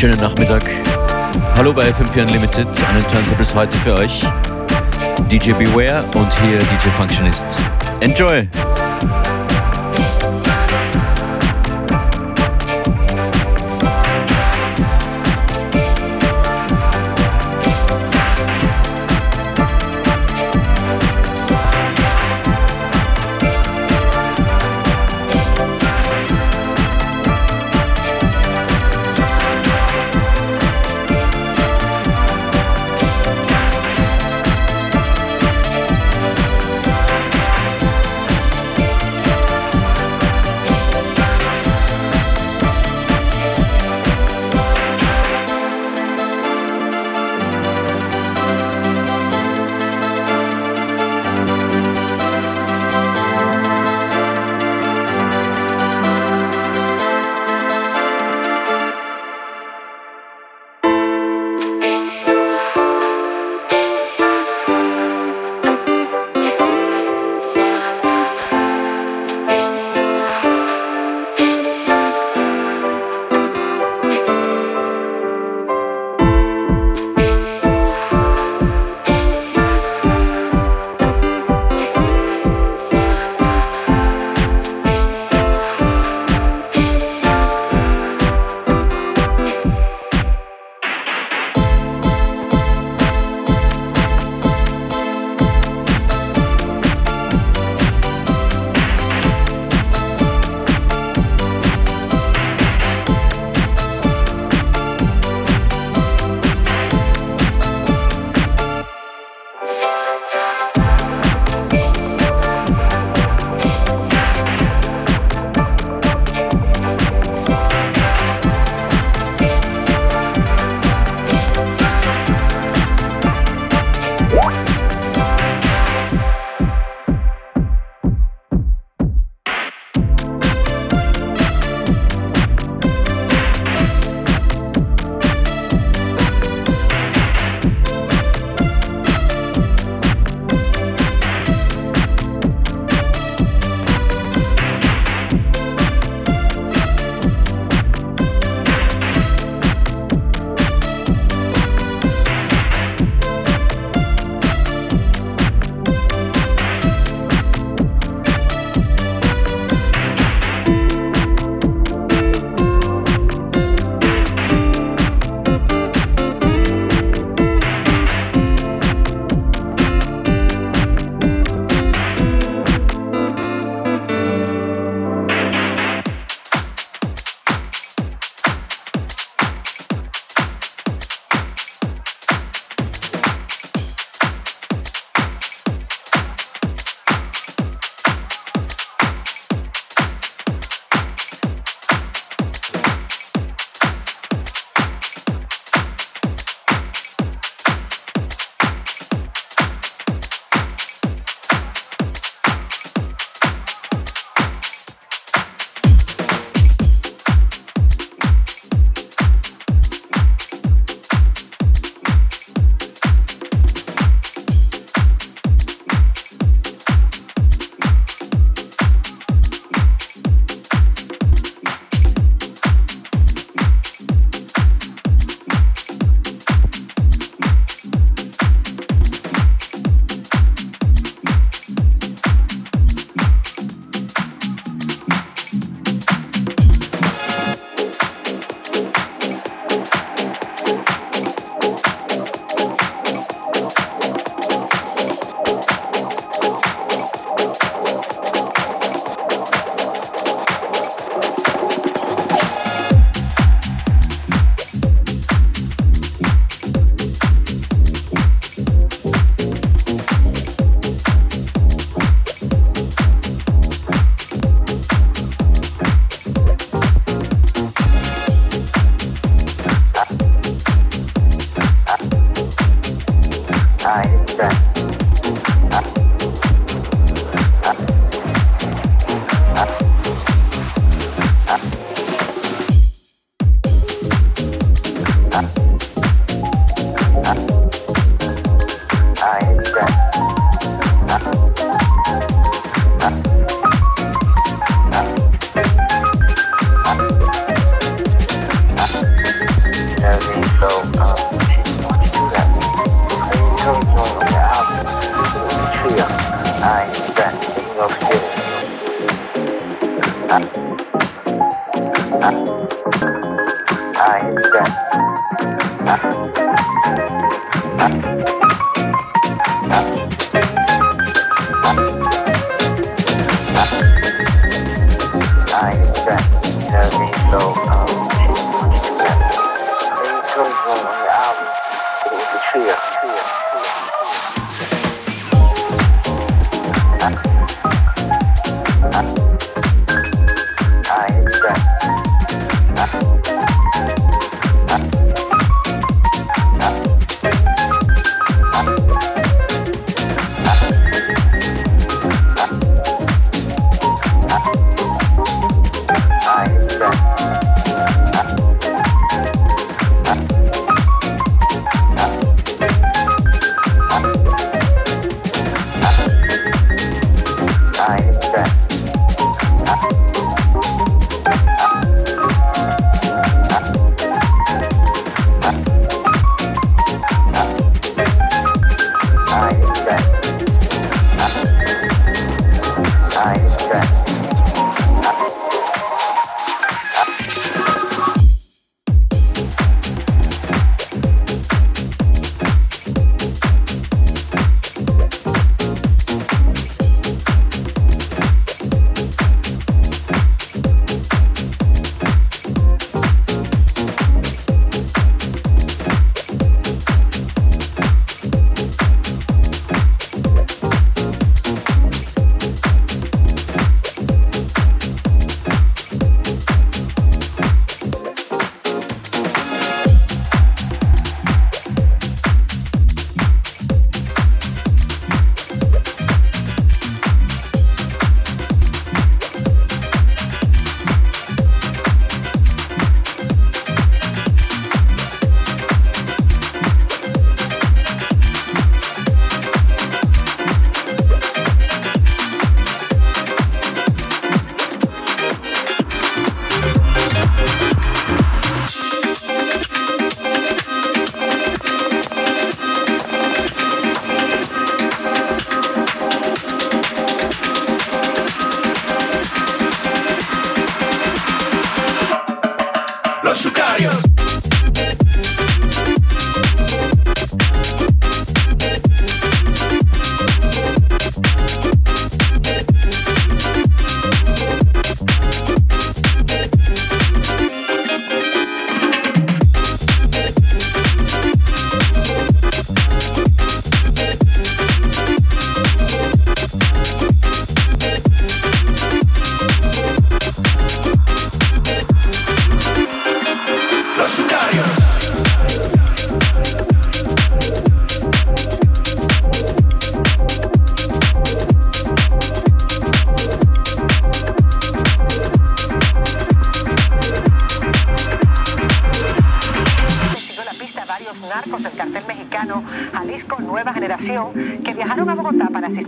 Schönen Nachmittag. Hallo bei FM4 Unlimited, einen Turntables heute für euch. DJ Beware und hier DJ Functionist. Enjoy!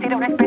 asistir a una experiencia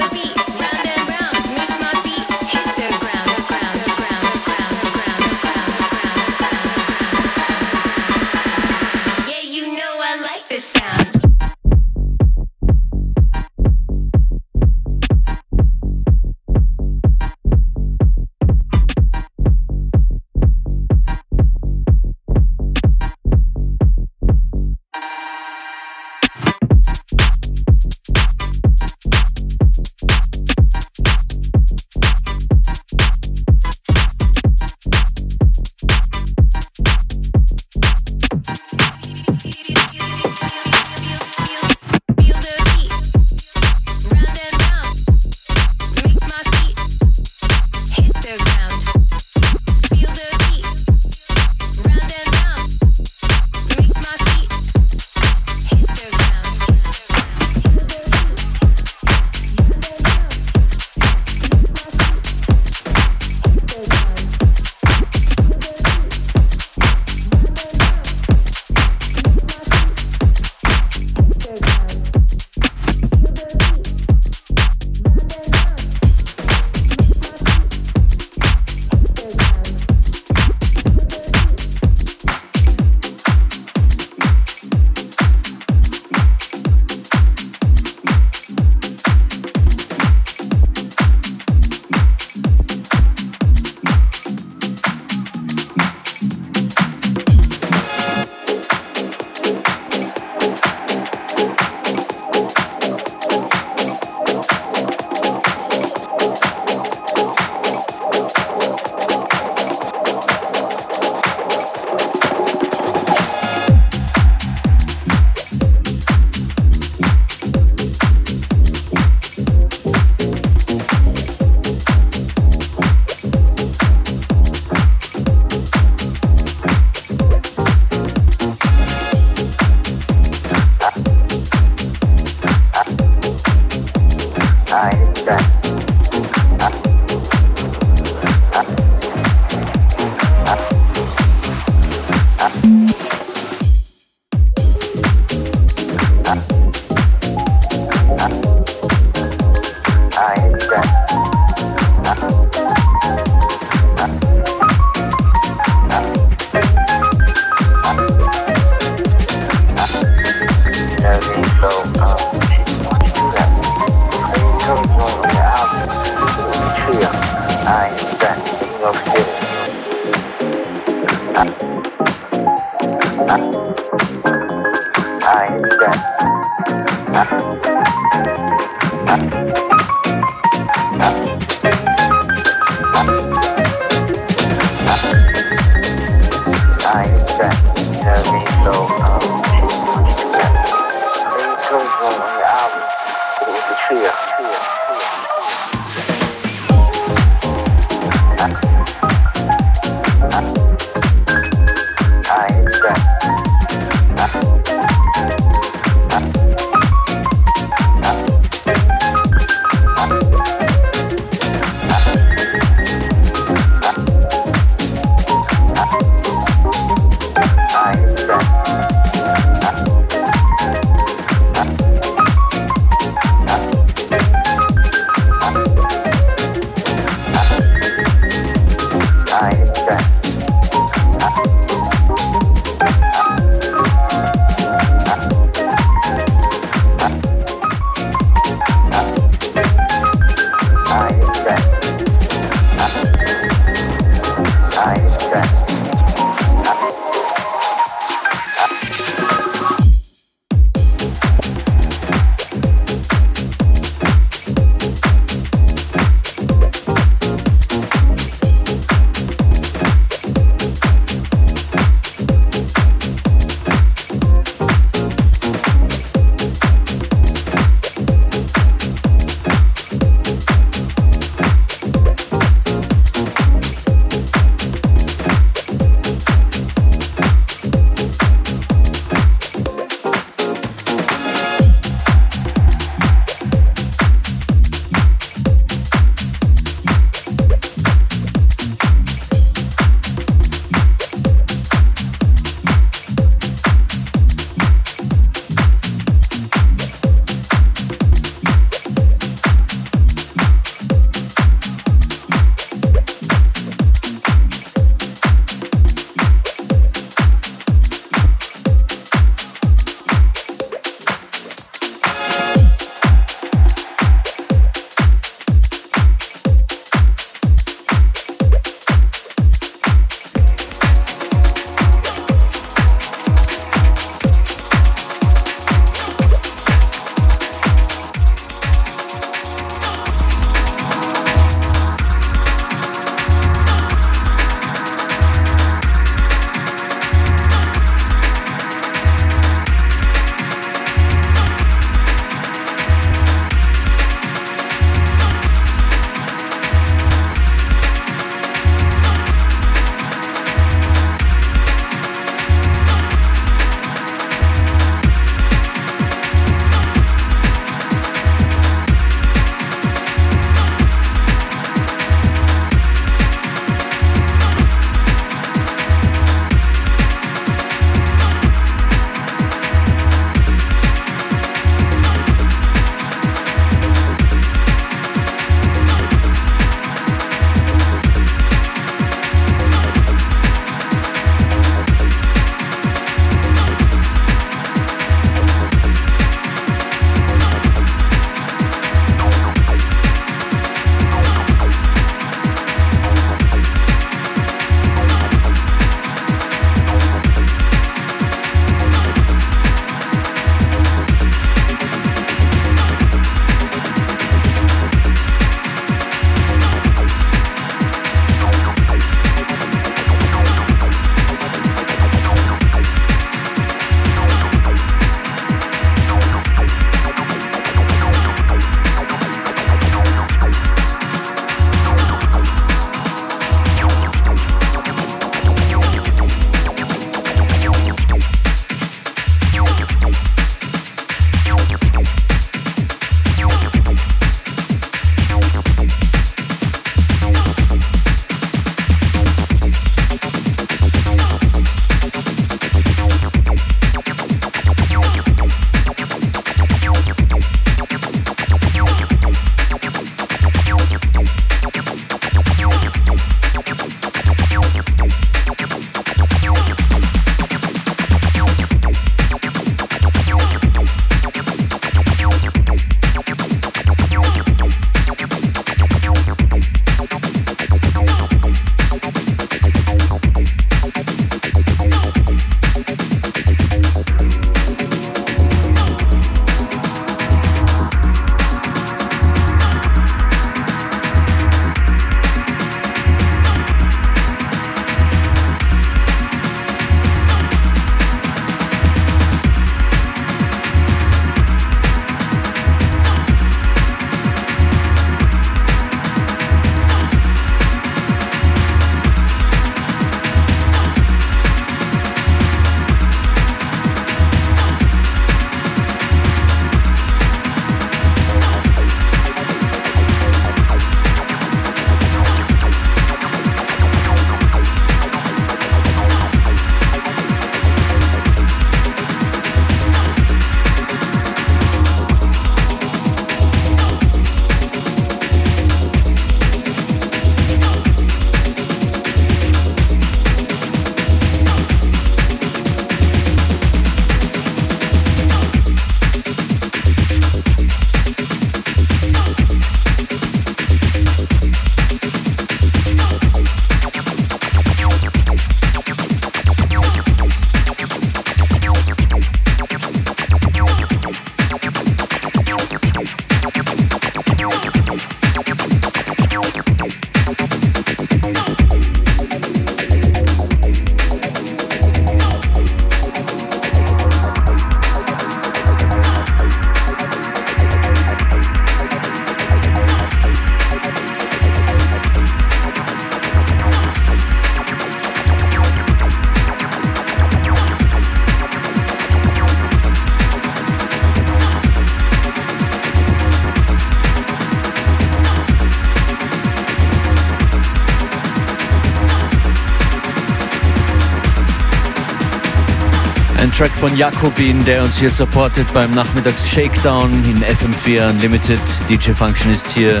Track von Jakobin, der uns hier supportet beim Nachmittags Shakedown in FM4 Unlimited. DJ Function ist hier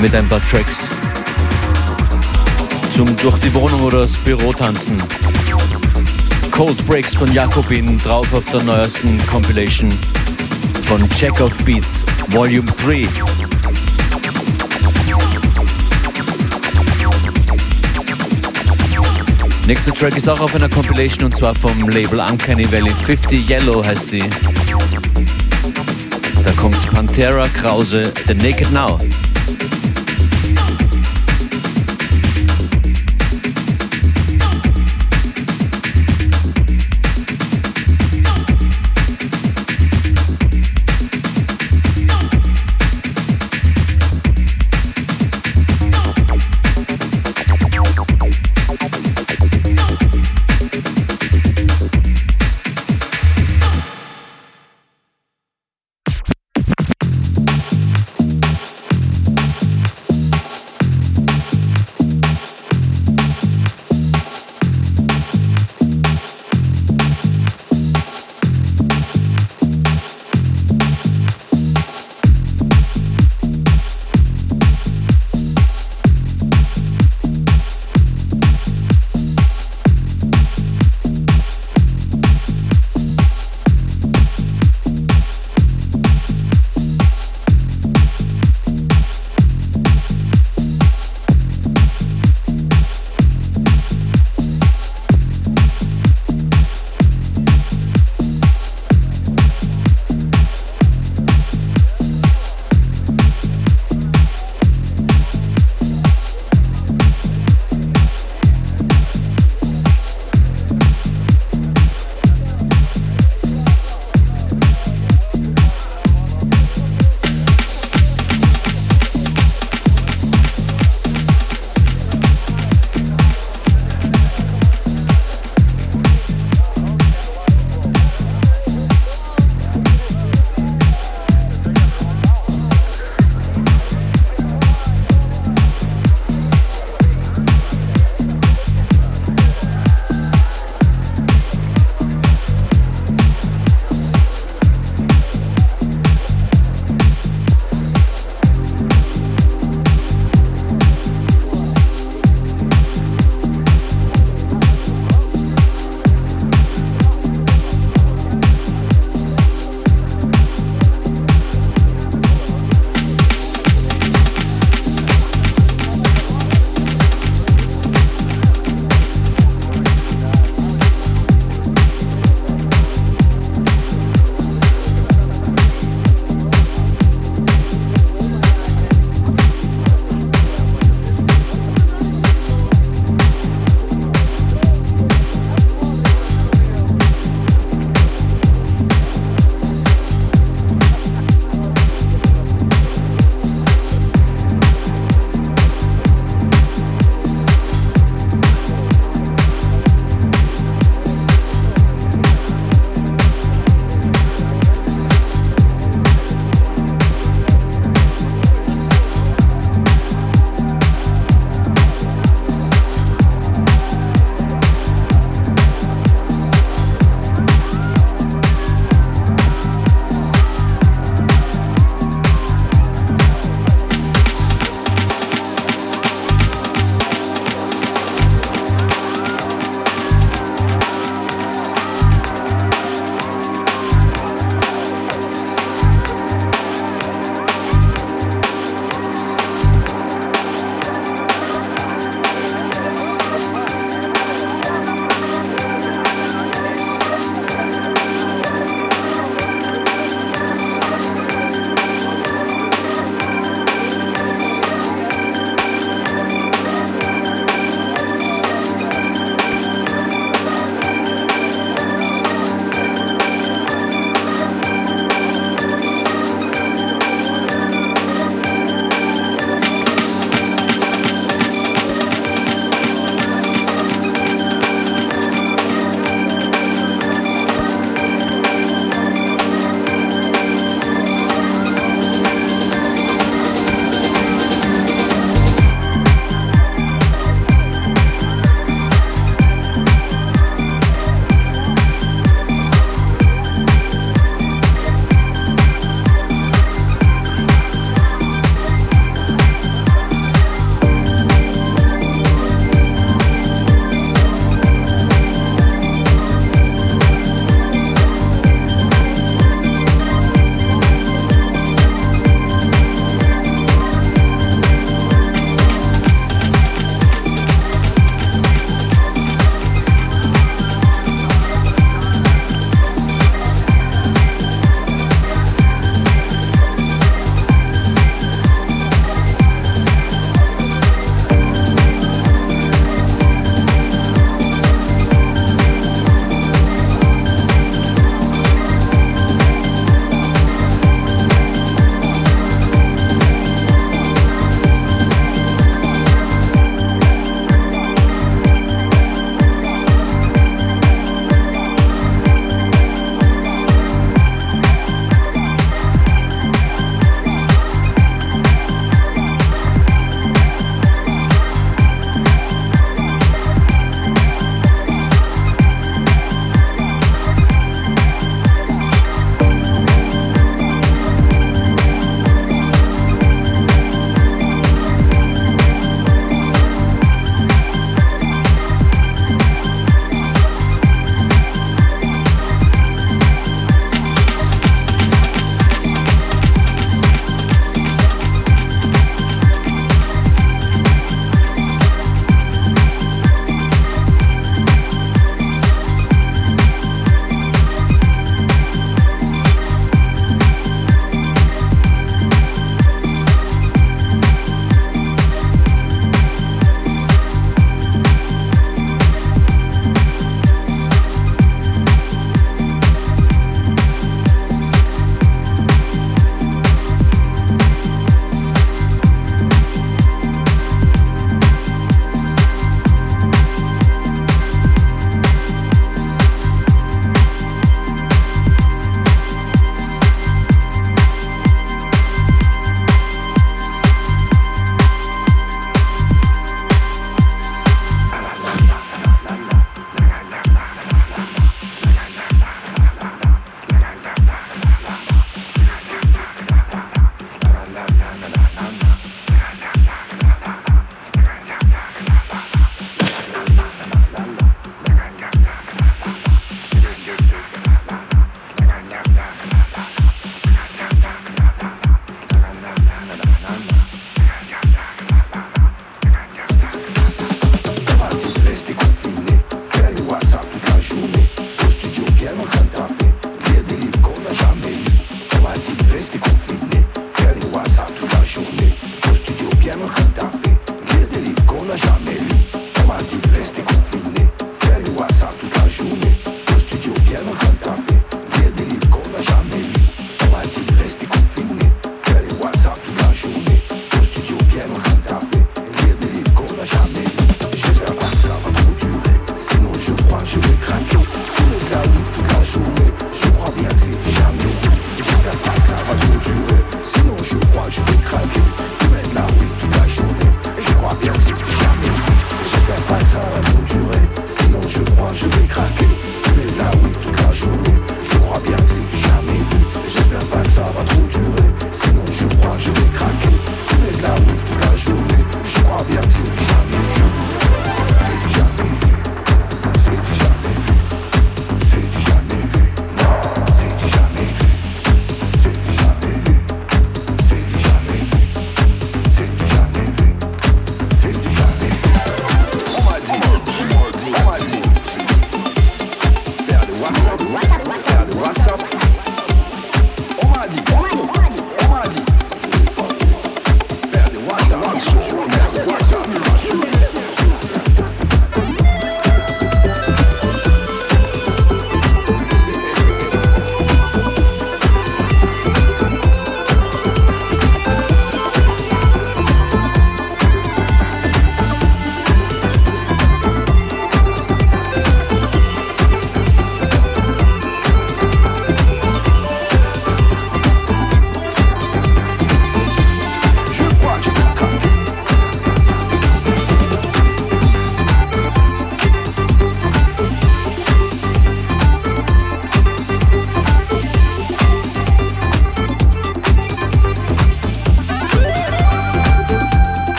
mit ein paar Tracks zum durch die Wohnung oder das Büro tanzen. Cold Breaks von Jakobin drauf auf der neuesten Compilation von Check of Beats Volume 3. Nächster Track ist auch auf einer Compilation und zwar vom Label Uncanny Valley 50 Yellow heißt die. Da kommt Pantera Krause, The Naked Now.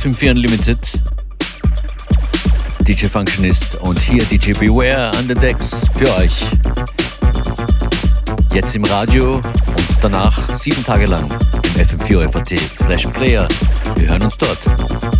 FM4 Unlimited. DJ Functionist und hier DJ Beware an den Decks für euch. Jetzt im Radio und danach sieben Tage lang im FM4 FAT slash Player. Wir hören uns dort.